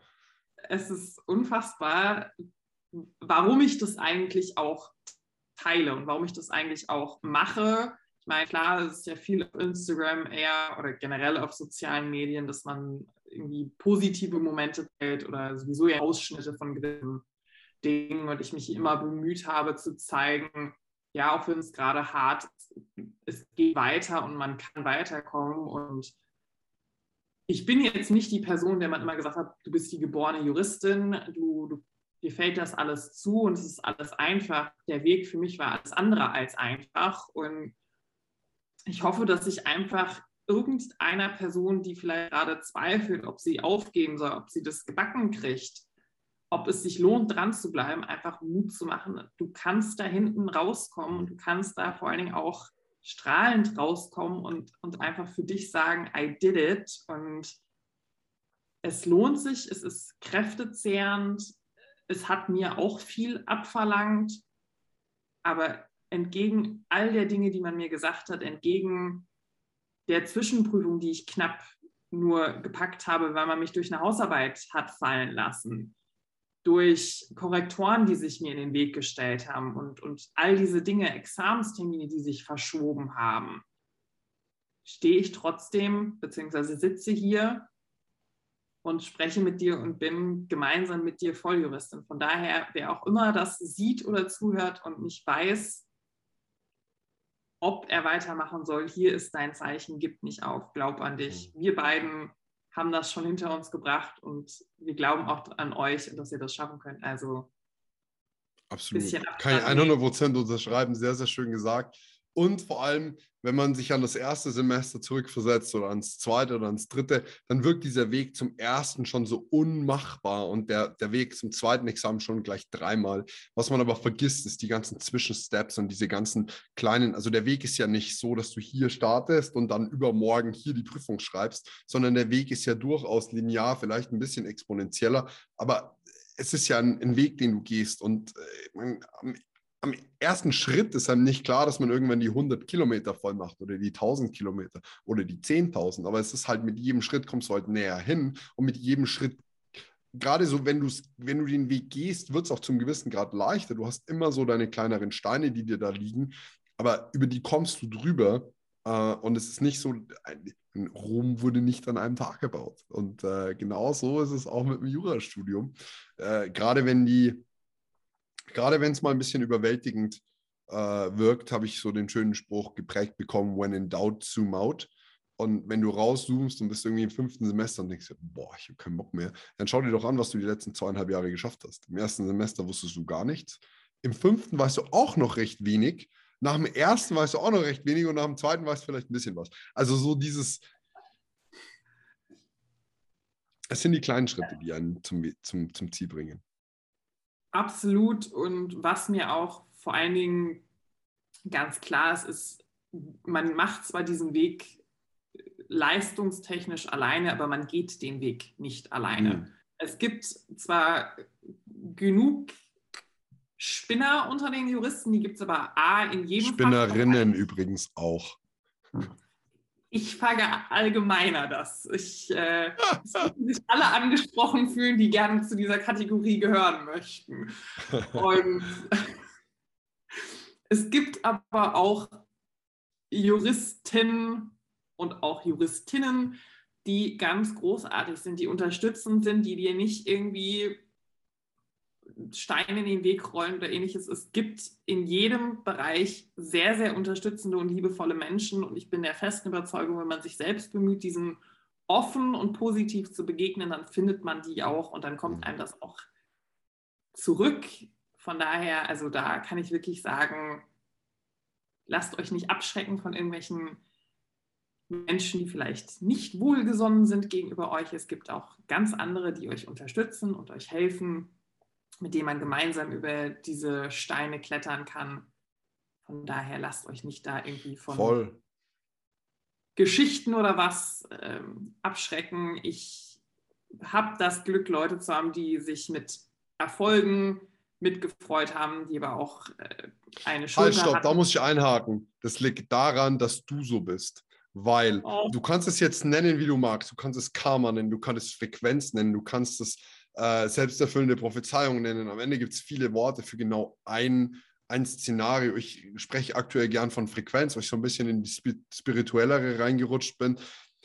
Es ist unfassbar, warum ich das eigentlich auch teile und warum ich das eigentlich auch mache. Ich meine, klar, es ist ja viel auf Instagram eher oder generell auf sozialen Medien, dass man irgendwie positive Momente teilt oder sowieso ja Ausschnitte von gewissen Dingen und ich mich immer bemüht habe zu zeigen, ja, auch wenn es gerade hart ist, es geht weiter und man kann weiterkommen und ich bin jetzt nicht die Person, der man immer gesagt hat, du bist die geborene Juristin, du, du, dir fällt das alles zu und es ist alles einfach. Der Weg für mich war alles andere als einfach. Und ich hoffe, dass ich einfach irgendeiner Person, die vielleicht gerade zweifelt, ob sie aufgeben soll, ob sie das gebacken kriegt, ob es sich lohnt, dran zu bleiben, einfach Mut zu machen. Du kannst da hinten rauskommen und du kannst da vor allen Dingen auch strahlend rauskommen und, und einfach für dich sagen, I did it. Und es lohnt sich, es ist kräftezehrend, es hat mir auch viel abverlangt, aber entgegen all der Dinge, die man mir gesagt hat, entgegen der Zwischenprüfung, die ich knapp nur gepackt habe, weil man mich durch eine Hausarbeit hat fallen lassen, durch Korrektoren, die sich mir in den Weg gestellt haben und, und all diese Dinge, Examenstermine, die sich verschoben haben, stehe ich trotzdem beziehungsweise sitze hier und spreche mit dir und bin gemeinsam mit dir Volljuristin. Von daher, wer auch immer das sieht oder zuhört und nicht weiß, ob er weitermachen soll, hier ist dein Zeichen, gib nicht auf, glaub an dich. Mhm. Wir beiden haben das schon hinter uns gebracht und wir glauben auch an euch und dass ihr das schaffen könnt. Also Absolut. Kann ich 100 Prozent unterschreiben. Sehr, sehr schön gesagt. Und vor allem, wenn man sich an das erste Semester zurückversetzt oder ans zweite oder ans dritte, dann wirkt dieser Weg zum ersten schon so unmachbar und der, der Weg zum zweiten Examen schon gleich dreimal. Was man aber vergisst, ist die ganzen Zwischensteps und diese ganzen kleinen, also der Weg ist ja nicht so, dass du hier startest und dann übermorgen hier die Prüfung schreibst, sondern der Weg ist ja durchaus linear, vielleicht ein bisschen exponentieller, aber es ist ja ein, ein Weg, den du gehst und äh, man, am ersten Schritt ist einem nicht klar, dass man irgendwann die 100 Kilometer voll macht oder die 1000 Kilometer oder die 10.000. Aber es ist halt mit jedem Schritt kommst du halt näher hin und mit jedem Schritt, gerade so, wenn, wenn du den Weg gehst, wird es auch zum gewissen Grad leichter. Du hast immer so deine kleineren Steine, die dir da liegen, aber über die kommst du drüber. Uh, und es ist nicht so, Rom wurde nicht an einem Tag gebaut. Und uh, genau so ist es auch mit dem Jurastudium. Uh, gerade wenn die, gerade wenn es mal ein bisschen überwältigend äh, wirkt, habe ich so den schönen Spruch geprägt bekommen, when in doubt, zoom out. Und wenn du rauszoomst und bist irgendwie im fünften Semester und denkst, boah, ich habe keinen Bock mehr, dann schau dir doch an, was du die letzten zweieinhalb Jahre geschafft hast. Im ersten Semester wusstest du gar nichts. Im fünften weißt du auch noch recht wenig. Nach dem ersten weißt du auch noch recht wenig und nach dem zweiten weißt du vielleicht ein bisschen was. Also so dieses, es sind die kleinen Schritte, die einen zum, zum, zum Ziel bringen. Absolut. Und was mir auch vor allen Dingen ganz klar ist, ist, man macht zwar diesen Weg leistungstechnisch alleine, aber man geht den Weg nicht alleine. Mhm. Es gibt zwar genug Spinner unter den Juristen, die gibt es aber A in jedem Spinnerinnen Fach übrigens auch. Ich verallgemeiner das. Ich, äh, es sich alle angesprochen fühlen, die gerne zu dieser Kategorie gehören möchten. Und es gibt aber auch Juristen und auch Juristinnen, die ganz großartig sind, die unterstützend sind, die dir nicht irgendwie Steine in den Weg rollen oder ähnliches. Es gibt in jedem Bereich sehr, sehr unterstützende und liebevolle Menschen und ich bin der festen Überzeugung, wenn man sich selbst bemüht, diesen offen und positiv zu begegnen, dann findet man die auch und dann kommt mhm. einem das auch zurück. Von daher, also da kann ich wirklich sagen, lasst euch nicht abschrecken von irgendwelchen Menschen, die vielleicht nicht wohlgesonnen sind gegenüber euch. Es gibt auch ganz andere, die euch unterstützen und euch helfen, mit denen man gemeinsam über diese Steine klettern kann. Von daher lasst euch nicht da irgendwie von Voll. Geschichten oder was ähm, abschrecken. Ich habe das Glück, Leute zu haben, die sich mit Erfolgen mitgefreut haben, die aber auch äh, eine Schulter Halt, stopp, hatten. da muss ich einhaken. Das liegt daran, dass du so bist. Weil oh. du kannst es jetzt nennen, wie du magst. Du kannst es Karma nennen, du kannst es Frequenz nennen, du kannst es äh, selbsterfüllende Prophezeiung nennen. Am Ende gibt es viele Worte für genau ein, ein Szenario. Ich spreche aktuell gern von Frequenz, weil ich so ein bisschen in die spirituellere reingerutscht bin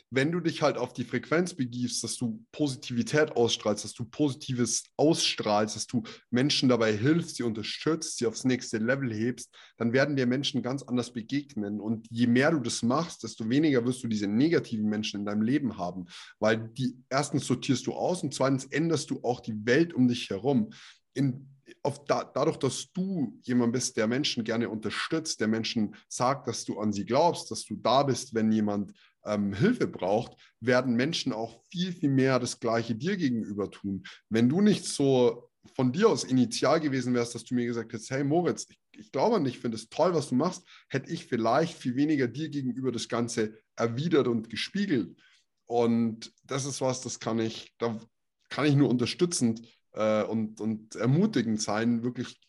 wenn du dich halt auf die Frequenz begibst, dass du Positivität ausstrahlst, dass du Positives ausstrahlst, dass du Menschen dabei hilfst, sie unterstützt, sie aufs nächste Level hebst, dann werden dir Menschen ganz anders begegnen. Und je mehr du das machst, desto weniger wirst du diese negativen Menschen in deinem Leben haben, weil die erstens sortierst du aus und zweitens änderst du auch die Welt um dich herum. In, da, dadurch, dass du jemand bist, der Menschen gerne unterstützt, der Menschen sagt, dass du an sie glaubst, dass du da bist, wenn jemand ähm, Hilfe braucht, werden Menschen auch viel, viel mehr das Gleiche dir gegenüber tun. Wenn du nicht so von dir aus initial gewesen wärst, dass du mir gesagt hättest, hey Moritz, ich, ich glaube an dich, ich finde es toll, was du machst, hätte ich vielleicht viel weniger dir gegenüber das Ganze erwidert und gespiegelt. Und das ist was, das kann ich, da kann ich nur unterstützend äh, und, und ermutigend sein, wirklich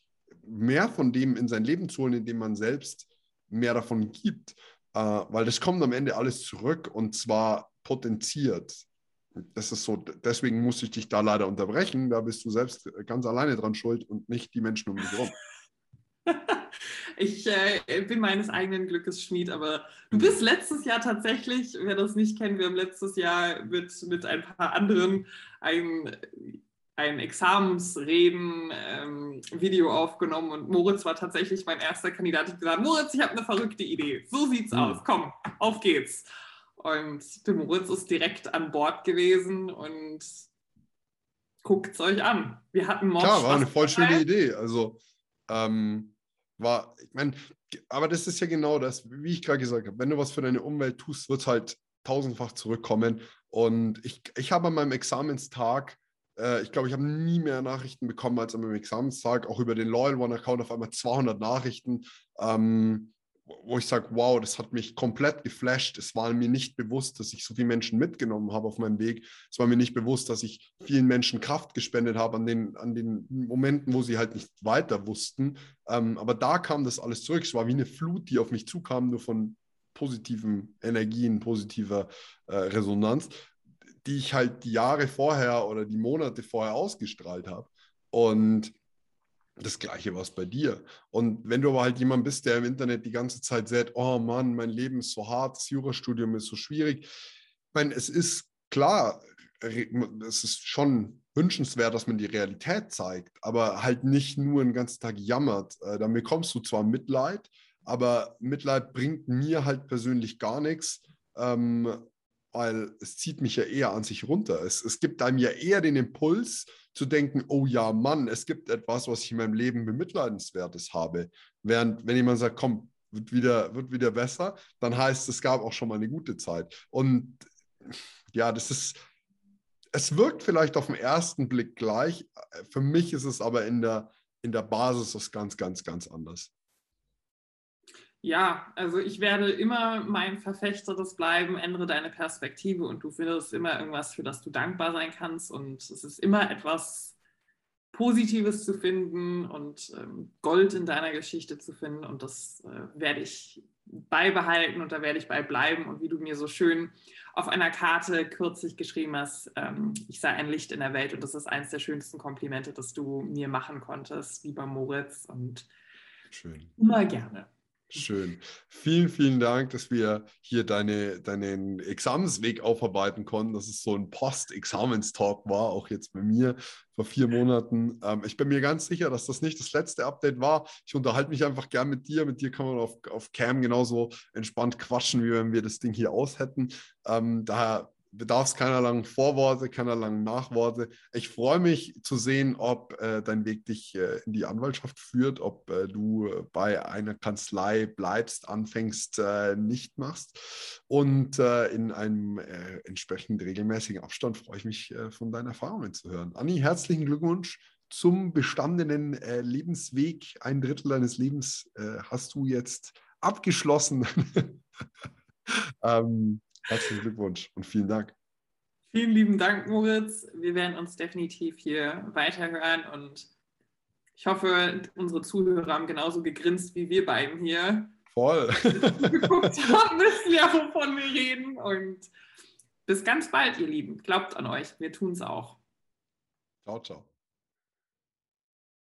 mehr von dem in sein Leben zu holen, indem man selbst mehr davon gibt äh, weil das kommt am Ende alles zurück und zwar potenziert. Das ist so, deswegen muss ich dich da leider unterbrechen. Da bist du selbst ganz alleine dran schuld und nicht die Menschen um dich herum. ich äh, bin meines eigenen Glückes Schmied, aber du mhm. bist letztes Jahr tatsächlich, wer das nicht kennt, wir haben letztes Jahr mit, mit ein paar anderen ein ein Examensreden-Video ähm, aufgenommen und Moritz war tatsächlich mein erster Kandidat. Ich habe gesagt, Moritz, ich habe eine verrückte Idee. So sieht's mhm. aus. Komm, auf geht's. Und der Moritz ist direkt an Bord gewesen und guckt es euch an. Wir hatten morgen. Klar, war eine voll schöne Idee. Also ähm, war, ich meine, aber das ist ja genau das, wie ich gerade gesagt habe. Wenn du was für deine Umwelt tust, wird es halt tausendfach zurückkommen. Und ich, ich habe an meinem Examenstag äh, ich glaube, ich habe nie mehr Nachrichten bekommen als am Examenstag, auch über den Loyal One Account auf einmal 200 Nachrichten, ähm, wo ich sage, wow, das hat mich komplett geflasht. Es war mir nicht bewusst, dass ich so viele Menschen mitgenommen habe auf meinem Weg. Es war mir nicht bewusst, dass ich vielen Menschen Kraft gespendet habe an den, an den Momenten, wo sie halt nicht weiter wussten. Ähm, aber da kam das alles zurück. Es war wie eine Flut, die auf mich zukam, nur von positiven Energien, positiver äh, Resonanz die ich halt die Jahre vorher oder die Monate vorher ausgestrahlt habe. Und das Gleiche war es bei dir. Und wenn du aber halt jemand bist, der im Internet die ganze Zeit sagt, oh Mann, mein Leben ist so hart, das Jurastudium ist so schwierig. Ich meine, es ist klar, es ist schon wünschenswert, dass man die Realität zeigt, aber halt nicht nur den ganzen Tag jammert. Äh, dann bekommst du zwar Mitleid, aber Mitleid bringt mir halt persönlich gar nichts. Ähm, weil es zieht mich ja eher an sich runter. Es, es gibt einem ja eher den Impuls zu denken, oh ja, Mann, es gibt etwas, was ich in meinem Leben bemitleidenswertes habe. Während, wenn jemand sagt, komm, wird wieder, wird wieder besser, dann heißt es, gab auch schon mal eine gute Zeit. Und ja, das ist, es wirkt vielleicht auf den ersten Blick gleich. Für mich ist es aber in der, in der Basis was ganz, ganz, ganz anders. Ja, also ich werde immer mein Verfechter des Bleiben, ändere deine Perspektive und du findest immer irgendwas, für das du dankbar sein kannst und es ist immer etwas Positives zu finden und ähm, Gold in deiner Geschichte zu finden und das äh, werde ich beibehalten und da werde ich bei bleiben. Und wie du mir so schön auf einer Karte kürzlich geschrieben hast, ähm, ich sei ein Licht in der Welt und das ist eines der schönsten Komplimente, das du mir machen konntest, lieber Moritz. Und Schön. immer gerne. Schön. Vielen, vielen Dank, dass wir hier deine, deinen Examensweg aufarbeiten konnten, dass es so ein Post-Examenstalk war, auch jetzt bei mir vor vier Monaten. Ähm, ich bin mir ganz sicher, dass das nicht das letzte Update war. Ich unterhalte mich einfach gern mit dir. Mit dir kann man auf, auf Cam genauso entspannt quatschen, wie wenn wir das Ding hier aus hätten. Ähm, daher bedarf es keiner langen Vorworte, keiner langen Nachworte. Ich freue mich zu sehen, ob äh, dein Weg dich äh, in die Anwaltschaft führt, ob äh, du bei einer Kanzlei bleibst, anfängst, äh, nicht machst. Und äh, in einem äh, entsprechend regelmäßigen Abstand freue ich mich, von deinen Erfahrungen zu hören. Anni, herzlichen Glückwunsch zum bestandenen Lebensweg. Ein Drittel deines Lebens hast du jetzt abgeschlossen. ähm, Herzlichen Glückwunsch und vielen Dank. Vielen lieben Dank, Moritz. Wir werden uns definitiv hier weiterhören und ich hoffe, unsere Zuhörer haben genauso gegrinst wie wir beiden hier. Voll. geguckt haben, wissen ja, wovon wir reden. Und bis ganz bald, ihr Lieben. Glaubt an euch. Wir tun es auch. Ciao, ciao.